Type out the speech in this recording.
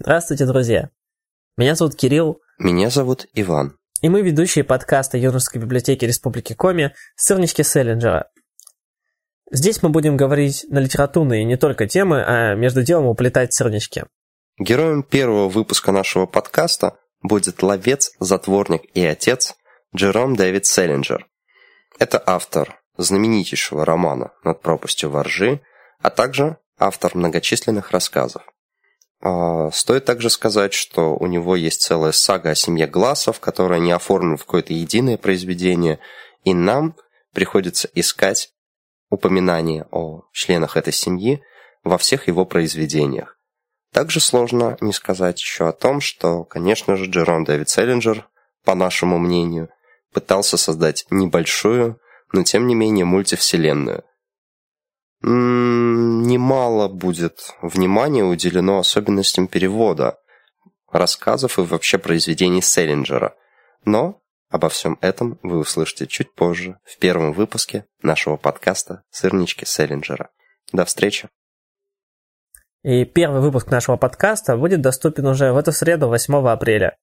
Здравствуйте, друзья! Меня зовут Кирилл. Меня зовут Иван. И мы ведущие подкаста Юношеской библиотеки Республики Коми «Сырнички Селлинджера». Здесь мы будем говорить на литературные не только темы, а между делом уплетать сырнички. Героем первого выпуска нашего подкаста будет ловец, затворник и отец Джером Дэвид Селлинджер. Это автор знаменитейшего романа «Над пропастью воржи», а также автор многочисленных рассказов. А, стоит также сказать, что у него есть целая сага о семье Глассов, которая не оформлена в какое-то единое произведение, и нам приходится искать упоминания о членах этой семьи во всех его произведениях. Также сложно не сказать еще о том, что, конечно же, Джером Дэвид Селлинджер, по нашему мнению, пытался создать небольшую, но тем не менее мультивселенную, немало будет внимания уделено особенностям перевода, рассказов и вообще произведений Селлинджера. Но обо всем этом вы услышите чуть позже, в первом выпуске нашего подкаста «Сырнички Селлинджера». До встречи! И первый выпуск нашего подкаста будет доступен уже в эту среду, 8 апреля.